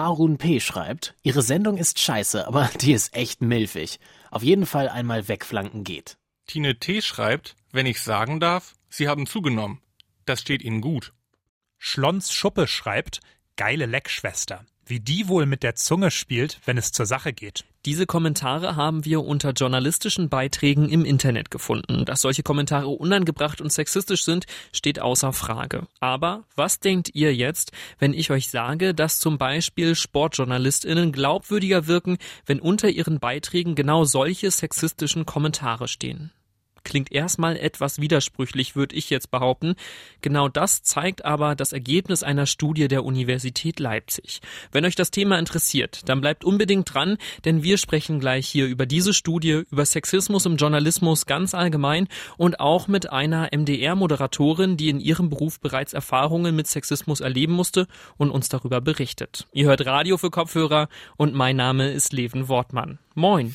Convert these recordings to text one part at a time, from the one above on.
Harun P. schreibt, Ihre Sendung ist scheiße, aber die ist echt milfig. Auf jeden Fall einmal wegflanken geht. Tine T. schreibt, wenn ich sagen darf, Sie haben zugenommen. Das steht Ihnen gut. Schlons Schuppe schreibt, geile Leckschwester. Wie die wohl mit der Zunge spielt, wenn es zur Sache geht. Diese Kommentare haben wir unter journalistischen Beiträgen im Internet gefunden. Dass solche Kommentare unangebracht und sexistisch sind, steht außer Frage. Aber was denkt ihr jetzt, wenn ich euch sage, dass zum Beispiel SportjournalistInnen glaubwürdiger wirken, wenn unter ihren Beiträgen genau solche sexistischen Kommentare stehen? Klingt erstmal etwas widersprüchlich, würde ich jetzt behaupten. Genau das zeigt aber das Ergebnis einer Studie der Universität Leipzig. Wenn euch das Thema interessiert, dann bleibt unbedingt dran, denn wir sprechen gleich hier über diese Studie, über Sexismus im Journalismus ganz allgemein und auch mit einer MDR-Moderatorin, die in ihrem Beruf bereits Erfahrungen mit Sexismus erleben musste und uns darüber berichtet. Ihr hört Radio für Kopfhörer und mein Name ist Leven Wortmann. Moin!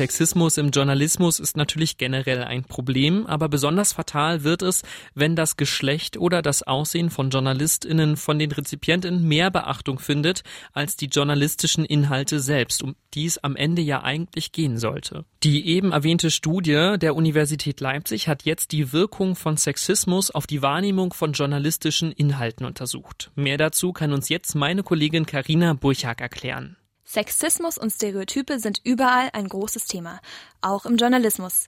Sexismus im Journalismus ist natürlich generell ein Problem, aber besonders fatal wird es, wenn das Geschlecht oder das Aussehen von JournalistInnen von den Rezipientinnen mehr Beachtung findet als die journalistischen Inhalte selbst, um die es am Ende ja eigentlich gehen sollte. Die eben erwähnte Studie der Universität Leipzig hat jetzt die Wirkung von Sexismus auf die Wahrnehmung von journalistischen Inhalten untersucht. Mehr dazu kann uns jetzt meine Kollegin Karina Burchak erklären. Sexismus und Stereotype sind überall ein großes Thema, auch im Journalismus.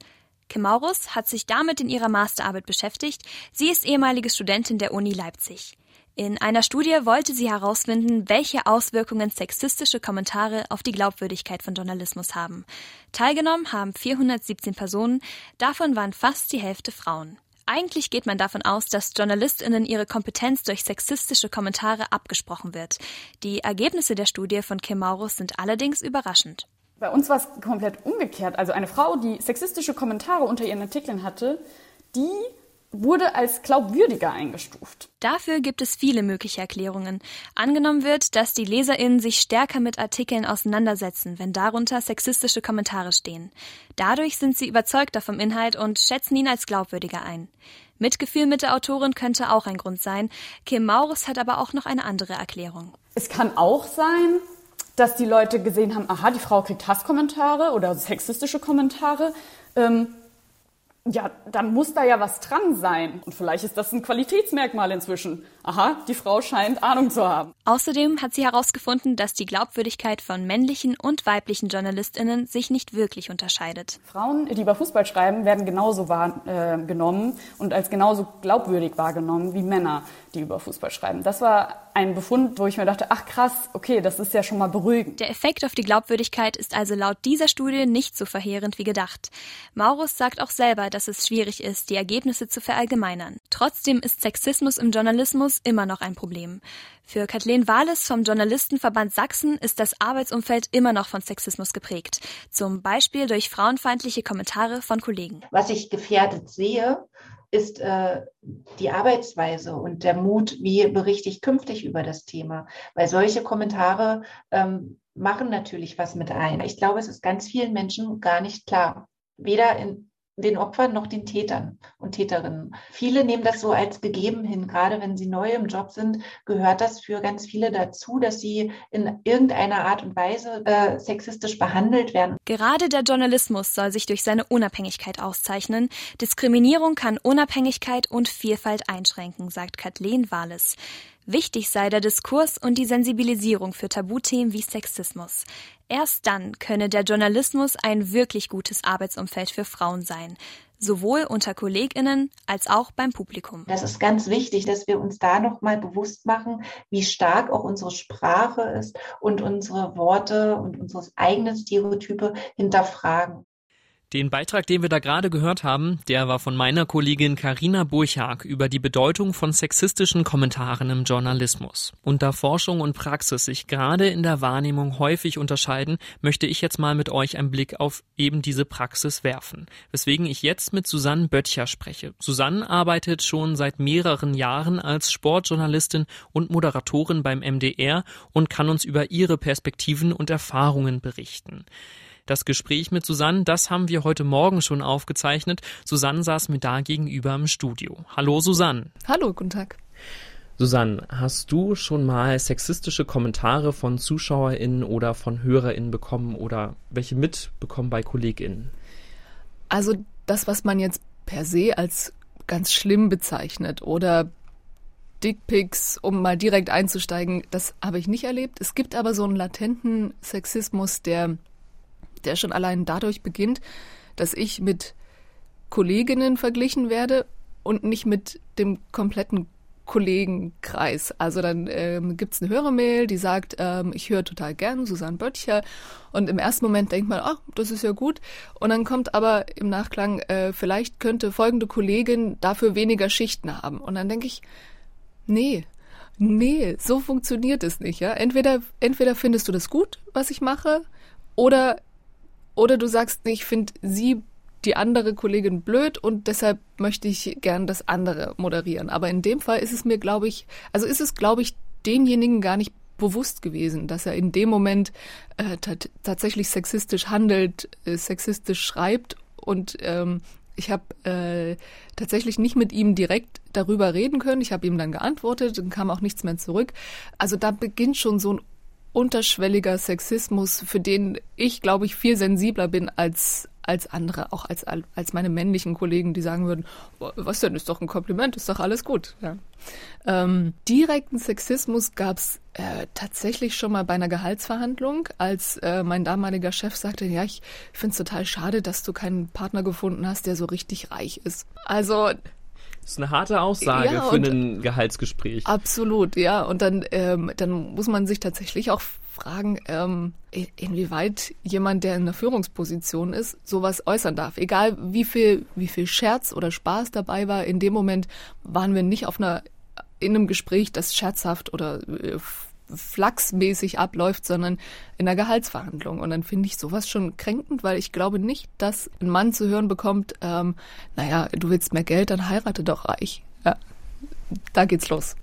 Kim Maurus hat sich damit in ihrer Masterarbeit beschäftigt. Sie ist ehemalige Studentin der Uni Leipzig. In einer Studie wollte sie herausfinden, welche Auswirkungen sexistische Kommentare auf die Glaubwürdigkeit von Journalismus haben. Teilgenommen haben 417 Personen, davon waren fast die Hälfte Frauen. Eigentlich geht man davon aus, dass JournalistInnen ihre Kompetenz durch sexistische Kommentare abgesprochen wird. Die Ergebnisse der Studie von Kim Maurus sind allerdings überraschend. Bei uns war es komplett umgekehrt. Also eine Frau, die sexistische Kommentare unter ihren Artikeln hatte, die wurde als glaubwürdiger eingestuft. Dafür gibt es viele mögliche Erklärungen. Angenommen wird, dass die LeserInnen sich stärker mit Artikeln auseinandersetzen, wenn darunter sexistische Kommentare stehen. Dadurch sind sie überzeugter vom Inhalt und schätzen ihn als glaubwürdiger ein. Mitgefühl mit der Autorin könnte auch ein Grund sein. Kim Maurus hat aber auch noch eine andere Erklärung. Es kann auch sein, dass die Leute gesehen haben, aha, die Frau kriegt Hasskommentare oder sexistische Kommentare. Ähm, ja, dann muss da ja was dran sein. Und vielleicht ist das ein Qualitätsmerkmal inzwischen. Aha, die Frau scheint Ahnung zu haben. Außerdem hat sie herausgefunden, dass die Glaubwürdigkeit von männlichen und weiblichen JournalistInnen sich nicht wirklich unterscheidet. Frauen, die über Fußball schreiben, werden genauso wahrgenommen äh, und als genauso glaubwürdig wahrgenommen wie Männer, die über Fußball schreiben. Das war ein Befund, wo ich mir dachte, ach krass, okay, das ist ja schon mal beruhigend. Der Effekt auf die Glaubwürdigkeit ist also laut dieser Studie nicht so verheerend wie gedacht. Maurus sagt auch selber, dass es schwierig ist, die Ergebnisse zu verallgemeinern. Trotzdem ist Sexismus im Journalismus immer noch ein Problem. Für Kathleen Wahles vom Journalistenverband Sachsen ist das Arbeitsumfeld immer noch von Sexismus geprägt. Zum Beispiel durch frauenfeindliche Kommentare von Kollegen. Was ich gefährdet sehe, ist äh, die Arbeitsweise und der Mut, wie berichte ich künftig über das Thema. Weil solche Kommentare ähm, machen natürlich was mit ein. Ich glaube, es ist ganz vielen Menschen gar nicht klar. Weder in den Opfern noch den Tätern und Täterinnen. Viele nehmen das so als gegeben hin. Gerade wenn sie neu im Job sind, gehört das für ganz viele dazu, dass sie in irgendeiner Art und Weise äh, sexistisch behandelt werden. Gerade der Journalismus soll sich durch seine Unabhängigkeit auszeichnen. Diskriminierung kann Unabhängigkeit und Vielfalt einschränken, sagt Kathleen Wahles. Wichtig sei der Diskurs und die Sensibilisierung für Tabuthemen wie Sexismus. Erst dann könne der Journalismus ein wirklich gutes Arbeitsumfeld für Frauen sein, sowohl unter Kolleginnen als auch beim Publikum. Das ist ganz wichtig, dass wir uns da noch mal bewusst machen, wie stark auch unsere Sprache ist und unsere Worte und unsere eigenen Stereotype hinterfragen. Den Beitrag, den wir da gerade gehört haben, der war von meiner Kollegin Karina Burchak über die Bedeutung von sexistischen Kommentaren im Journalismus. Und da Forschung und Praxis sich gerade in der Wahrnehmung häufig unterscheiden, möchte ich jetzt mal mit euch einen Blick auf eben diese Praxis werfen. Weswegen ich jetzt mit Susanne Böttcher spreche. Susanne arbeitet schon seit mehreren Jahren als Sportjournalistin und Moderatorin beim MDR und kann uns über ihre Perspektiven und Erfahrungen berichten. Das Gespräch mit Susanne, das haben wir heute Morgen schon aufgezeichnet. Susanne saß mir da gegenüber im Studio. Hallo Susanne. Hallo, guten Tag. Susanne, hast du schon mal sexistische Kommentare von ZuschauerInnen oder von HörerInnen bekommen oder welche mitbekommen bei KollegInnen? Also das, was man jetzt per se als ganz schlimm bezeichnet oder Dickpics, um mal direkt einzusteigen, das habe ich nicht erlebt. Es gibt aber so einen latenten Sexismus, der, der schon allein dadurch beginnt, dass ich mit Kolleginnen verglichen werde und nicht mit dem kompletten Kollegenkreis. Also dann ähm, gibt es eine Hörermail, die sagt, ähm, ich höre total gern Susanne Böttcher. Und im ersten Moment denkt man, ach, das ist ja gut. Und dann kommt aber im Nachklang, äh, vielleicht könnte folgende Kollegin dafür weniger Schichten haben. Und dann denke ich, nee, nee, so funktioniert es nicht. Ja? Entweder, entweder findest du das gut, was ich mache, oder, oder du sagst, ich finde sie die andere Kollegin blöd und deshalb möchte ich gern das andere moderieren. Aber in dem Fall ist es mir, glaube ich, also ist es, glaube ich, denjenigen gar nicht bewusst gewesen, dass er in dem Moment äh, tatsächlich sexistisch handelt, äh, sexistisch schreibt und ähm, ich habe äh, tatsächlich nicht mit ihm direkt darüber reden können. Ich habe ihm dann geantwortet und kam auch nichts mehr zurück. Also da beginnt schon so ein unterschwelliger Sexismus, für den ich, glaube ich, viel sensibler bin als als andere, auch als, als meine männlichen Kollegen, die sagen würden, was denn, ist doch ein Kompliment, ist doch alles gut. Ja. Ähm, direkten Sexismus gab es äh, tatsächlich schon mal bei einer Gehaltsverhandlung, als äh, mein damaliger Chef sagte, ja, ich finde es total schade, dass du keinen Partner gefunden hast, der so richtig reich ist. Also das ist eine harte Aussage ja, für ein Gehaltsgespräch. Absolut, ja. Und dann, ähm, dann muss man sich tatsächlich auch fragen, ähm, inwieweit jemand, der in einer Führungsposition ist, sowas äußern darf. Egal wie viel, wie viel Scherz oder Spaß dabei war, in dem Moment waren wir nicht auf einer, in einem Gespräch, das scherzhaft oder äh, flachsmäßig abläuft, sondern in einer Gehaltsverhandlung. Und dann finde ich sowas schon kränkend, weil ich glaube nicht, dass ein Mann zu hören bekommt, ähm, naja, du willst mehr Geld, dann heirate doch reich. Ja, da geht's los.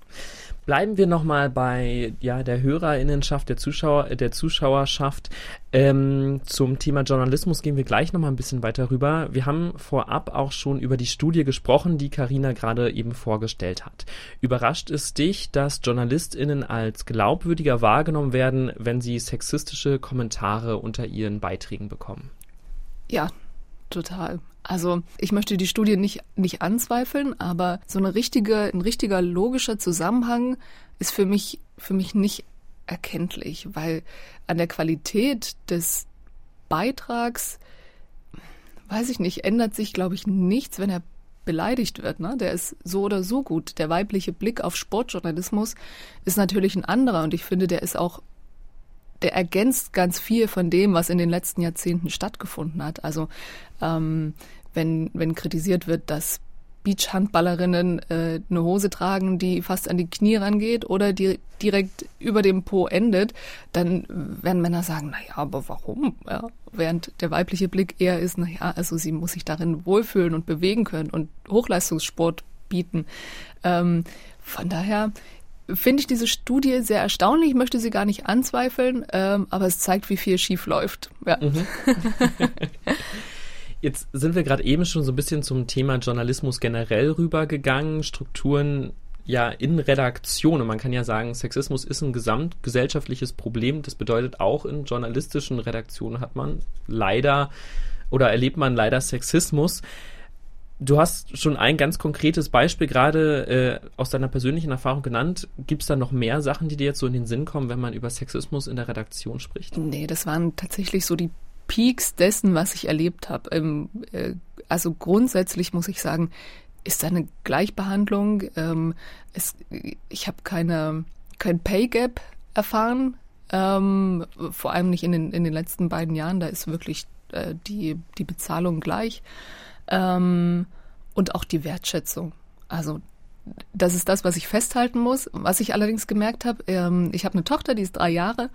Bleiben wir nochmal bei ja, der Hörerinnenschaft, der Zuschauer, der Zuschauerschaft. Ähm, zum Thema Journalismus gehen wir gleich nochmal ein bisschen weiter rüber. Wir haben vorab auch schon über die Studie gesprochen, die Karina gerade eben vorgestellt hat. Überrascht es dich, dass JournalistInnen als glaubwürdiger wahrgenommen werden, wenn sie sexistische Kommentare unter ihren Beiträgen bekommen? Ja, total. Also ich möchte die Studie nicht, nicht anzweifeln, aber so eine richtige, ein richtiger logischer Zusammenhang ist für mich, für mich nicht erkenntlich, weil an der Qualität des Beitrags, weiß ich nicht, ändert sich, glaube ich, nichts, wenn er beleidigt wird. Ne? Der ist so oder so gut. Der weibliche Blick auf Sportjournalismus ist natürlich ein anderer und ich finde, der ist auch der ergänzt ganz viel von dem, was in den letzten Jahrzehnten stattgefunden hat. Also ähm, wenn, wenn kritisiert wird, dass Beachhandballerinnen äh, eine Hose tragen, die fast an die Knie rangeht oder die direkt über dem Po endet, dann werden Männer sagen, naja, aber warum? Ja, während der weibliche Blick eher ist, naja, also sie muss sich darin wohlfühlen und bewegen können und Hochleistungssport bieten. Ähm, von daher finde ich diese Studie sehr erstaunlich, ich möchte sie gar nicht anzweifeln, ähm, aber es zeigt, wie viel schief läuft. Ja. Mhm. Jetzt sind wir gerade eben schon so ein bisschen zum Thema Journalismus generell rübergegangen, Strukturen ja in Redaktion. Und man kann ja sagen, Sexismus ist ein gesamtgesellschaftliches Problem. Das bedeutet auch in journalistischen Redaktionen hat man leider oder erlebt man leider Sexismus. Du hast schon ein ganz konkretes Beispiel gerade äh, aus deiner persönlichen Erfahrung genannt. Gibt es da noch mehr Sachen, die dir jetzt so in den Sinn kommen, wenn man über Sexismus in der Redaktion spricht? Nee, das waren tatsächlich so die Peaks dessen, was ich erlebt habe. Ähm, äh, also grundsätzlich muss ich sagen, ist da eine Gleichbehandlung. Ähm, es, ich habe keine kein Pay Gap erfahren, ähm, vor allem nicht in den, in den letzten beiden Jahren. Da ist wirklich äh, die, die Bezahlung gleich ähm, und auch die Wertschätzung. Also das ist das, was ich festhalten muss. Was ich allerdings gemerkt habe, ähm, ich habe eine Tochter, die ist drei Jahre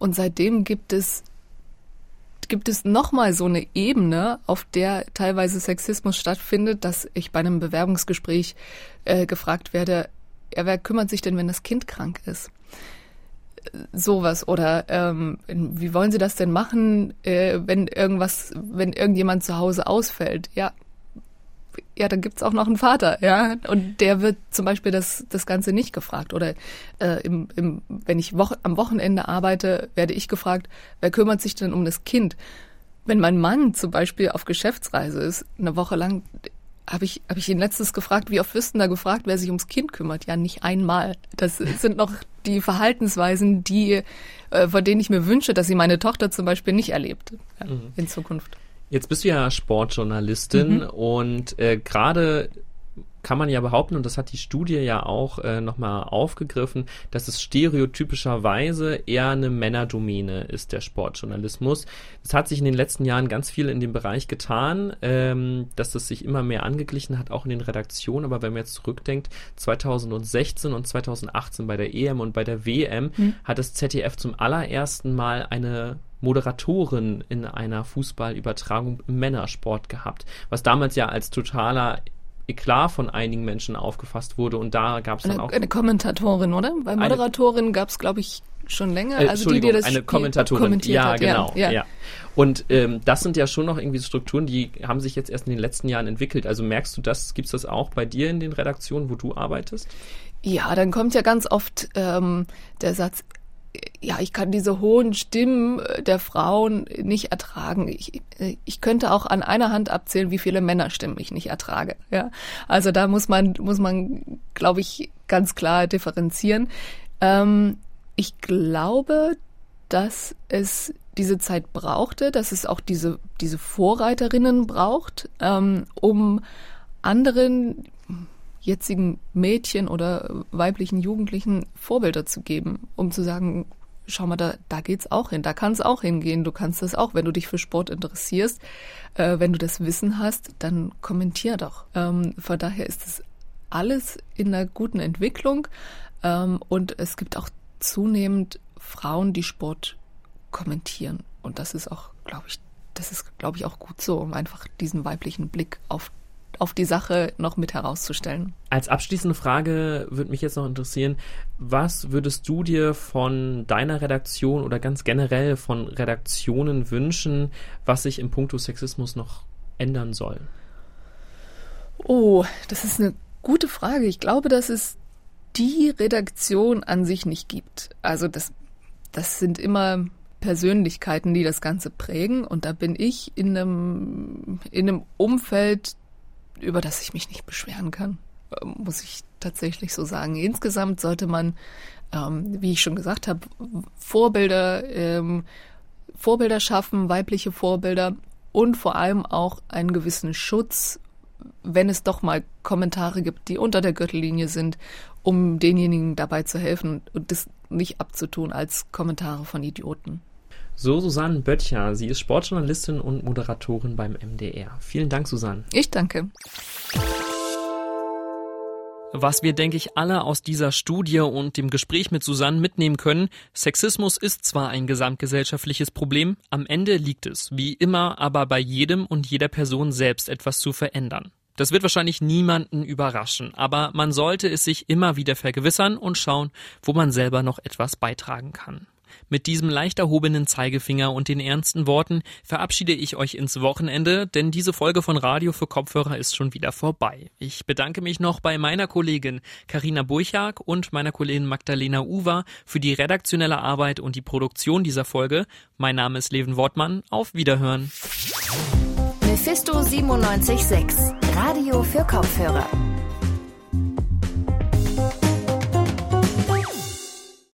und seitdem gibt es gibt es nochmal so eine Ebene, auf der teilweise Sexismus stattfindet, dass ich bei einem Bewerbungsgespräch äh, gefragt werde, ja, wer kümmert sich denn, wenn das Kind krank ist? sowas oder ähm, wie wollen Sie das denn machen, äh, wenn irgendwas, wenn irgendjemand zu Hause ausfällt? Ja, ja, dann gibt's auch noch einen Vater, ja, und der wird zum Beispiel das das Ganze nicht gefragt oder äh, im, im, wenn ich wo am Wochenende arbeite, werde ich gefragt, wer kümmert sich denn um das Kind? Wenn mein Mann zum Beispiel auf Geschäftsreise ist, eine Woche lang, habe ich, hab ich ihn letztes gefragt, wie oft wirst du da gefragt, wer sich ums Kind kümmert? Ja, nicht einmal. Das sind noch die Verhaltensweisen, die, äh, von denen ich mir wünsche, dass sie meine Tochter zum Beispiel nicht erlebt ja, mhm. in Zukunft. Jetzt bist du ja Sportjournalistin mhm. und äh, gerade kann man ja behaupten, und das hat die Studie ja auch äh, nochmal aufgegriffen, dass es stereotypischerweise eher eine Männerdomäne ist, der Sportjournalismus. Es hat sich in den letzten Jahren ganz viel in dem Bereich getan, ähm, dass es sich immer mehr angeglichen hat, auch in den Redaktionen. Aber wenn man jetzt zurückdenkt, 2016 und 2018 bei der EM und bei der WM mhm. hat das ZDF zum allerersten Mal eine Moderatorin in einer Fußballübertragung im Männersport gehabt, was damals ja als totaler Eklat von einigen Menschen aufgefasst wurde und da gab es dann eine, auch eine Kommentatorin, oder? Bei Moderatorin gab es, glaube ich, schon länger. Äh, also die, die das eine Kommentatorin, kommentiert ja, hat. genau, ja, ja. Und ähm, das sind ja schon noch irgendwie Strukturen, die haben sich jetzt erst in den letzten Jahren entwickelt. Also merkst du das? Gibt's das auch bei dir in den Redaktionen, wo du arbeitest? Ja, dann kommt ja ganz oft ähm, der Satz, ja, ich kann diese hohen Stimmen äh, der Frauen nicht ertragen. Ich, äh, ich könnte auch an einer Hand abzählen, wie viele Männerstimmen ich nicht ertrage. Ja, also da muss man, muss man, glaube ich, ganz klar differenzieren. Ähm, ich glaube, dass es diese Zeit brauchte, dass es auch diese, diese Vorreiterinnen braucht, ähm, um anderen jetzigen Mädchen oder weiblichen Jugendlichen Vorbilder zu geben, um zu sagen, schau mal, da, da geht's auch hin, da kann es auch hingehen, du kannst das auch, wenn du dich für Sport interessierst, äh, wenn du das Wissen hast, dann kommentier doch. Ähm, von daher ist es alles in einer guten Entwicklung. Ähm, und es gibt auch zunehmend Frauen, die Sport kommentieren. Und das ist auch, glaube ich, das ist, glaube ich, auch gut so, um einfach diesen weiblichen Blick auf auf die Sache noch mit herauszustellen. Als abschließende Frage würde mich jetzt noch interessieren, was würdest du dir von deiner Redaktion oder ganz generell von Redaktionen wünschen, was sich im Punkto Sexismus noch ändern soll? Oh, das ist eine gute Frage. Ich glaube, dass es die Redaktion an sich nicht gibt. Also das, das sind immer Persönlichkeiten, die das Ganze prägen. Und da bin ich in einem, in einem Umfeld über das ich mich nicht beschweren kann, ähm, muss ich tatsächlich so sagen. Insgesamt sollte man, ähm, wie ich schon gesagt habe, Vorbilder, ähm, Vorbilder schaffen, weibliche Vorbilder und vor allem auch einen gewissen Schutz, wenn es doch mal Kommentare gibt, die unter der Gürtellinie sind, um denjenigen dabei zu helfen und das nicht abzutun als Kommentare von Idioten. So Susanne Böttcher. Sie ist Sportjournalistin und Moderatorin beim MDR. Vielen Dank, Susanne. Ich danke. Was wir, denke ich, alle aus dieser Studie und dem Gespräch mit Susanne mitnehmen können, Sexismus ist zwar ein gesamtgesellschaftliches Problem, am Ende liegt es, wie immer, aber bei jedem und jeder Person selbst etwas zu verändern. Das wird wahrscheinlich niemanden überraschen, aber man sollte es sich immer wieder vergewissern und schauen, wo man selber noch etwas beitragen kann. Mit diesem leicht erhobenen Zeigefinger und den ernsten Worten verabschiede ich euch ins Wochenende, denn diese Folge von Radio für Kopfhörer ist schon wieder vorbei. Ich bedanke mich noch bei meiner Kollegin Karina Burchak und meiner Kollegin Magdalena Uwer für die redaktionelle Arbeit und die Produktion dieser Folge. Mein Name ist Leven Wortmann. Auf Wiederhören. Mephisto 976, Radio für Kopfhörer.